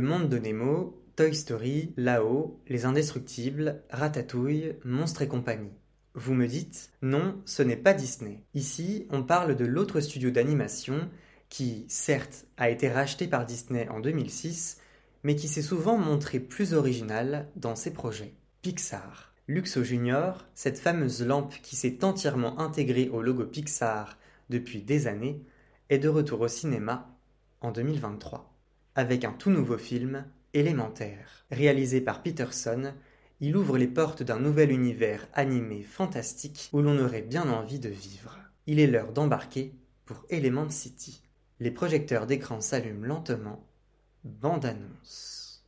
Le Monde de Nemo, Toy Story, Là-haut, Les Indestructibles, Ratatouille, Monstres et compagnie. Vous me dites, non, ce n'est pas Disney. Ici, on parle de l'autre studio d'animation qui, certes, a été racheté par Disney en 2006, mais qui s'est souvent montré plus original dans ses projets. Pixar. Luxo Junior, cette fameuse lampe qui s'est entièrement intégrée au logo Pixar depuis des années, est de retour au cinéma en 2023, avec un tout nouveau film, Élémentaire. Réalisé par Peterson, il ouvre les portes d'un nouvel univers animé fantastique où l'on aurait bien envie de vivre. Il est l'heure d'embarquer pour Element City. Les projecteurs d'écran s'allument lentement. Bande annonce.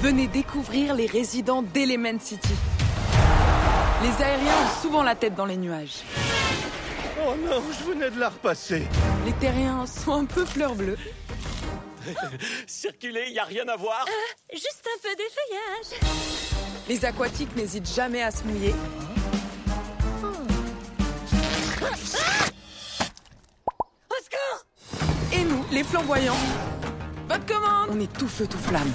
Venez découvrir les résidents d'Element City. Les aériens ont souvent la tête dans les nuages. Oh non, je venais de la repasser. Les terriens sont un peu fleurs bleues. Circuler, y a rien à voir. Juste un peu d'effeuillage. Les aquatiques n'hésitent jamais à se mouiller. Au secours Et nous, les flamboyants, votre commande On est tout feu, tout flamme.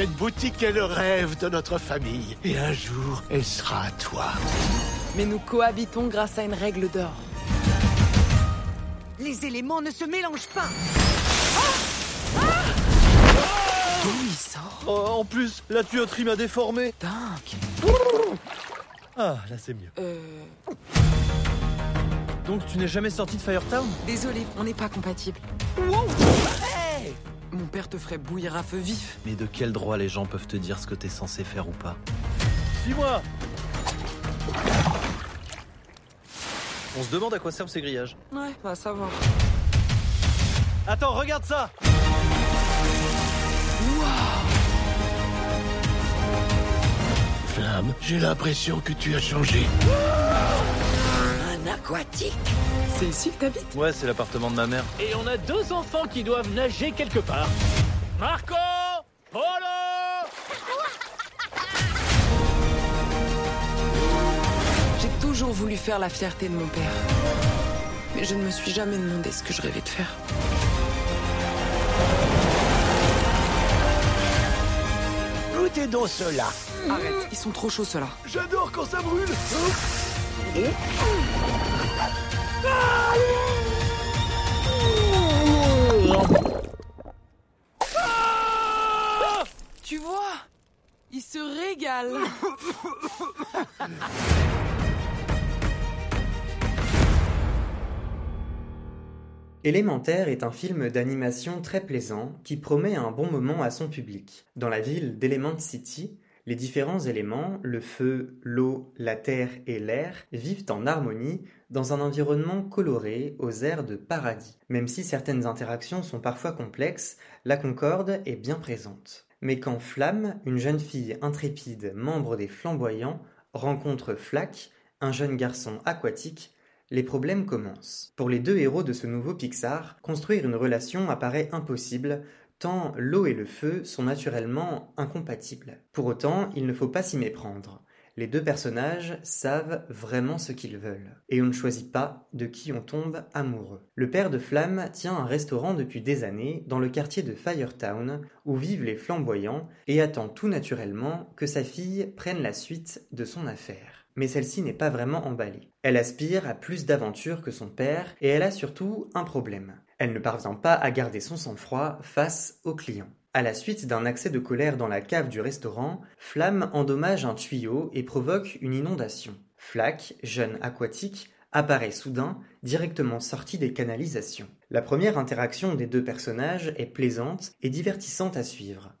Cette boutique est le rêve de notre famille. Et un jour, elle sera à toi. Mais nous cohabitons grâce à une règle d'or. Les éléments ne se mélangent pas. D'où il sort Oh, en plus, la tuyauterie m'a déformé. Dingue Ah, là c'est mieux. Euh... Donc tu n'es jamais sorti de Firetown? Désolé, on n'est pas compatibles. Père te ferait bouillir à feu vif. Mais de quel droit les gens peuvent te dire ce que t'es censé faire ou pas Suis-moi On se demande à quoi servent ces grillages. Ouais, va savoir. Attends, regarde ça Flamme, j'ai l'impression que tu as changé. Un aquatique. C'est ici que t'habites Ouais, c'est l'appartement de ma mère. Et on a deux enfants qui doivent nager quelque part. Marco Polo J'ai toujours voulu faire la fierté de mon père. Mais je ne me suis jamais demandé ce que je rêvais de faire. Goûtez donc cela. Arrête, ils sont trop chauds ceux-là. J'adore quand ça brûle. Tu vois Ils se régalent. Élémentaire est un film d'animation très plaisant qui promet un bon moment à son public. Dans la ville d'Element City, les différents éléments, le feu, l'eau, la terre et l'air, vivent en harmonie dans un environnement coloré aux airs de paradis. Même si certaines interactions sont parfois complexes, la concorde est bien présente. Mais quand Flamme, une jeune fille intrépide membre des Flamboyants, rencontre Flack, un jeune garçon aquatique, les problèmes commencent. Pour les deux héros de ce nouveau Pixar, construire une relation apparaît impossible, tant l'eau et le feu sont naturellement incompatibles. Pour autant, il ne faut pas s'y méprendre. Les deux personnages savent vraiment ce qu'ils veulent, et on ne choisit pas de qui on tombe amoureux. Le père de Flamme tient un restaurant depuis des années dans le quartier de Firetown, où vivent les flamboyants, et attend tout naturellement que sa fille prenne la suite de son affaire. Mais celle-ci n'est pas vraiment emballée. Elle aspire à plus d'aventures que son père, et elle a surtout un problème. Elle ne parvient pas à garder son sang-froid face aux clients. À la suite d'un accès de colère dans la cave du restaurant, Flamme endommage un tuyau et provoque une inondation. Flack, jeune aquatique, apparaît soudain, directement sorti des canalisations. La première interaction des deux personnages est plaisante et divertissante à suivre.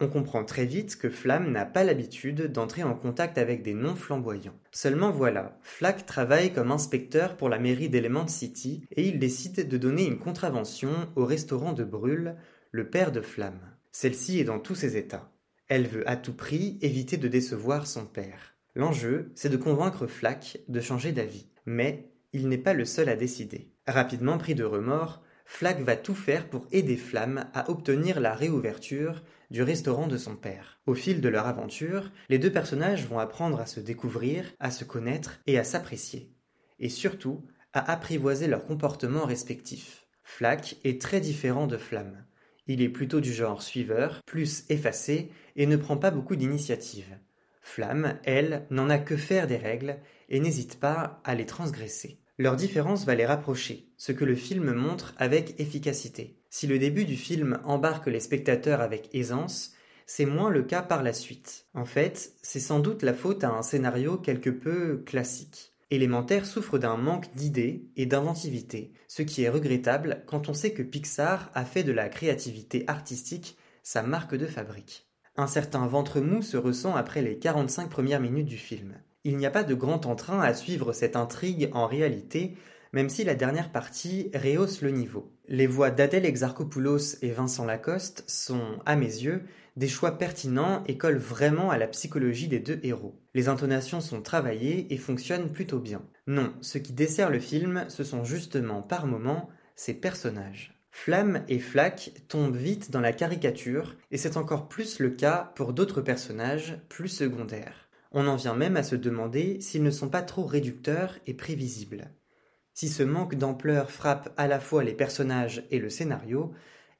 On comprend très vite que Flamme n'a pas l'habitude d'entrer en contact avec des non-flamboyants. Seulement voilà, Flack travaille comme inspecteur pour la mairie d'Element City et il décide de donner une contravention au restaurant de Brûle, le père de Flamme. Celle-ci est dans tous ses états. Elle veut à tout prix éviter de décevoir son père. L'enjeu, c'est de convaincre Flack de changer d'avis. Mais il n'est pas le seul à décider. Rapidement pris de remords, Flack va tout faire pour aider Flamme à obtenir la réouverture du restaurant de son père. Au fil de leur aventure, les deux personnages vont apprendre à se découvrir, à se connaître et à s'apprécier. et surtout à apprivoiser leurs comportements respectifs. Flack est très différent de Flamme. Il est plutôt du genre suiveur, plus effacé, et ne prend pas beaucoup d'initiative. Flamme, elle, n'en a que faire des règles et n'hésite pas à les transgresser. Leur différence va les rapprocher, ce que le film montre avec efficacité. Si le début du film embarque les spectateurs avec aisance, c'est moins le cas par la suite. En fait, c'est sans doute la faute à un scénario quelque peu classique. Élémentaire souffre d'un manque d'idées et d'inventivité, ce qui est regrettable quand on sait que Pixar a fait de la créativité artistique sa marque de fabrique. Un certain ventre mou se ressent après les 45 premières minutes du film. Il n'y a pas de grand entrain à suivre cette intrigue en réalité, même si la dernière partie rehausse le niveau. Les voix d'Adèle Exarchopoulos et Vincent Lacoste sont, à mes yeux, des choix pertinents et collent vraiment à la psychologie des deux héros. Les intonations sont travaillées et fonctionnent plutôt bien. Non, ce qui dessert le film, ce sont justement par moments ces personnages. Flamme et Flack tombent vite dans la caricature, et c'est encore plus le cas pour d'autres personnages plus secondaires. On en vient même à se demander s'ils ne sont pas trop réducteurs et prévisibles. Si ce manque d'ampleur frappe à la fois les personnages et le scénario,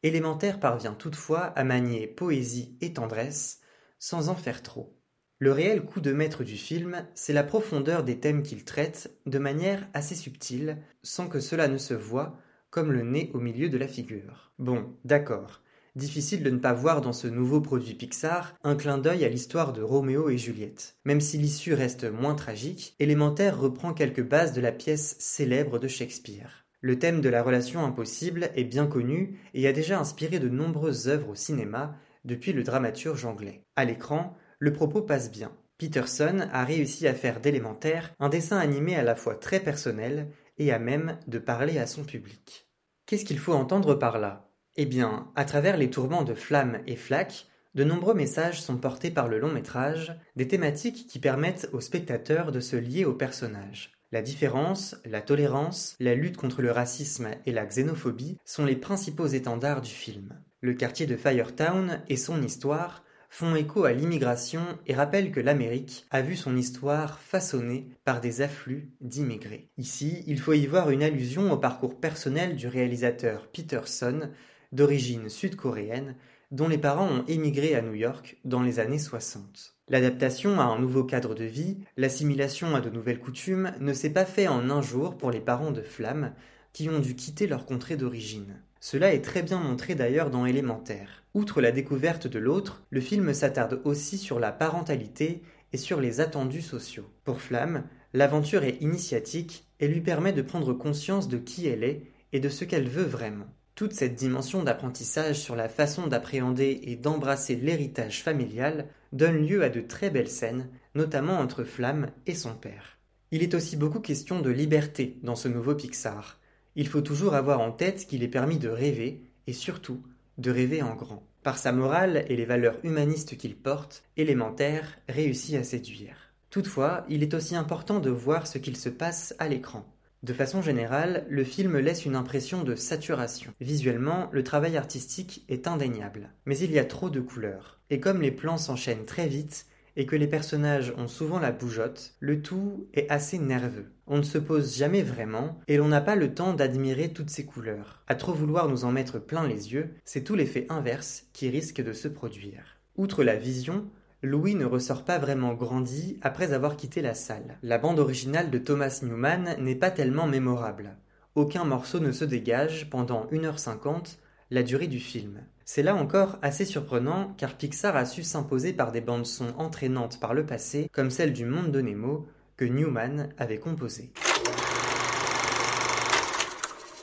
Élémentaire parvient toutefois à manier poésie et tendresse, sans en faire trop. Le réel coup de maître du film, c'est la profondeur des thèmes qu'il traite de manière assez subtile, sans que cela ne se voie, comme le nez au milieu de la figure. Bon, d'accord. Difficile de ne pas voir dans ce nouveau produit Pixar un clin d'œil à l'histoire de Roméo et Juliette. Même si l'issue reste moins tragique, Élémentaire reprend quelques bases de la pièce célèbre de Shakespeare. Le thème de la relation impossible est bien connu et a déjà inspiré de nombreuses œuvres au cinéma depuis le dramaturge anglais. À l'écran, le propos passe bien. Peterson a réussi à faire d'élémentaire un dessin animé à la fois très personnel et à même de parler à son public. Qu'est-ce qu'il faut entendre par là? Eh bien, à travers les tourments de flammes et flaques, de nombreux messages sont portés par le long métrage, des thématiques qui permettent aux spectateurs de se lier aux personnages. La différence, la tolérance, la lutte contre le racisme et la xénophobie sont les principaux étendards du film. Le quartier de Firetown et son histoire font écho à l'immigration et rappellent que l'Amérique a vu son histoire façonnée par des afflux d'immigrés. Ici, il faut y voir une allusion au parcours personnel du réalisateur Peterson, d'origine sud-coréenne, dont les parents ont émigré à New York dans les années 60. L'adaptation à un nouveau cadre de vie, l'assimilation à de nouvelles coutumes ne s'est pas fait en un jour pour les parents de Flamme, qui ont dû quitter leur contrée d'origine. Cela est très bien montré d'ailleurs dans Élémentaire. Outre la découverte de l'autre, le film s'attarde aussi sur la parentalité et sur les attendus sociaux. Pour Flamme, l'aventure est initiatique et lui permet de prendre conscience de qui elle est et de ce qu'elle veut vraiment. Toute cette dimension d'apprentissage sur la façon d'appréhender et d'embrasser l'héritage familial donne lieu à de très belles scènes, notamment entre Flamme et son père. Il est aussi beaucoup question de liberté dans ce nouveau Pixar. Il faut toujours avoir en tête qu'il est permis de rêver, et surtout de rêver en grand. Par sa morale et les valeurs humanistes qu'il porte, élémentaire réussit à séduire. Toutefois, il est aussi important de voir ce qu'il se passe à l'écran. De façon générale, le film laisse une impression de saturation. Visuellement, le travail artistique est indéniable. Mais il y a trop de couleurs. Et comme les plans s'enchaînent très vite, et que les personnages ont souvent la bougeotte, le tout est assez nerveux. On ne se pose jamais vraiment, et l'on n'a pas le temps d'admirer toutes ces couleurs. À trop vouloir nous en mettre plein les yeux, c'est tout l'effet inverse qui risque de se produire. Outre la vision, Louis ne ressort pas vraiment grandi après avoir quitté la salle. La bande originale de Thomas Newman n'est pas tellement mémorable. Aucun morceau ne se dégage pendant 1h50, la durée du film. C'est là encore assez surprenant car Pixar a su s'imposer par des bandes son entraînantes par le passé, comme celle du Monde de Nemo, que Newman avait composé.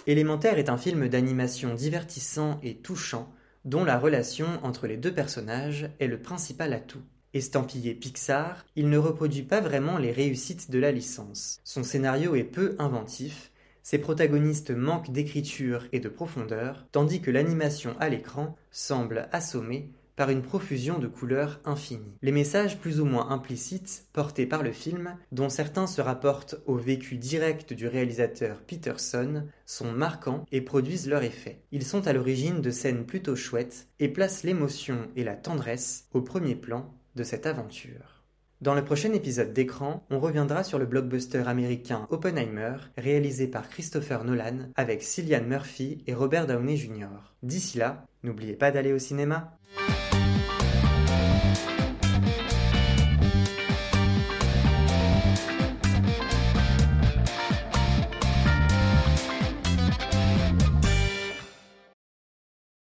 Élémentaire est un film d'animation divertissant et touchant dont la relation entre les deux personnages est le principal atout. Estampillé Pixar, il ne reproduit pas vraiment les réussites de la licence. Son scénario est peu inventif, ses protagonistes manquent d'écriture et de profondeur, tandis que l'animation à l'écran semble assommée une profusion de couleurs infinies. Les messages plus ou moins implicites portés par le film, dont certains se rapportent au vécu direct du réalisateur Peterson, sont marquants et produisent leur effet. Ils sont à l'origine de scènes plutôt chouettes et placent l'émotion et la tendresse au premier plan de cette aventure. Dans le prochain épisode d'écran, on reviendra sur le blockbuster américain Oppenheimer, réalisé par Christopher Nolan avec Cillian Murphy et Robert Downey Jr. D'ici là, n'oubliez pas d'aller au cinéma.